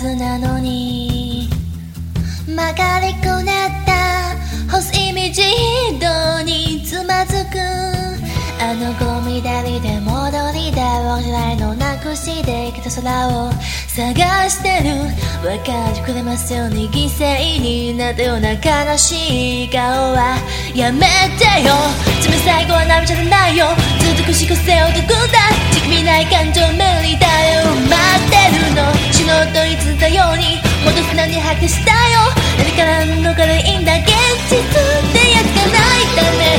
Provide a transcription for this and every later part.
ずなのに。曲がりくねった。ホスイージードにつまずく。あのゴミだりで戻りだ忘れ未来のなくしてきた空を探してる。分かってくれますよ。うに犠牲になったような悲しい顔は。やめてよ。自分最後は涙じゃないよ。ずくし個を解くんだ。仕組みない感情無理だよ。もっと素直に吐きしたよ。何から逃れいいんだ。現実ってやつがないため。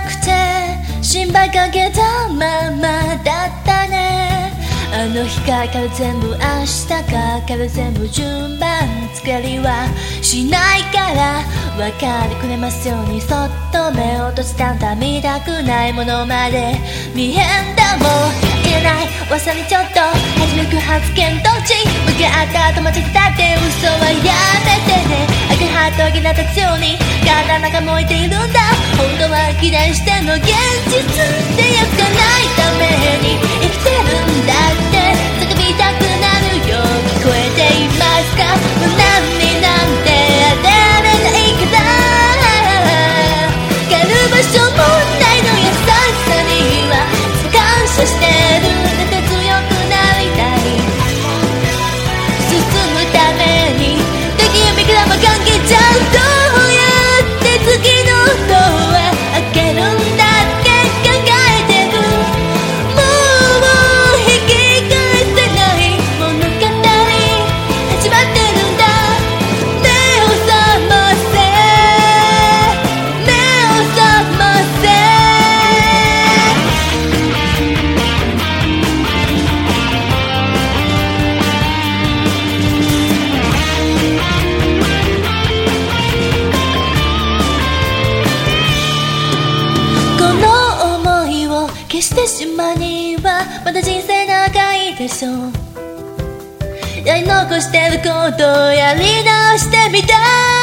くて心配かけたままだったね。あの日かかる全部明日かかる全部順番作りはしないから分かってくれますようにそっと目を閉じたんだ。見たくないものまで見えんだもん。いらない。噂にちょっと発言どっち向き合った後間違ったって嘘はやめてね。赤いハートはぎなたつように体の中燃えているんだ。本当は期待しての現実ってやつがないために生きてるんだって。叫びたく今にはまだ人生長いでしょう。やり残してることをやり直してみたい。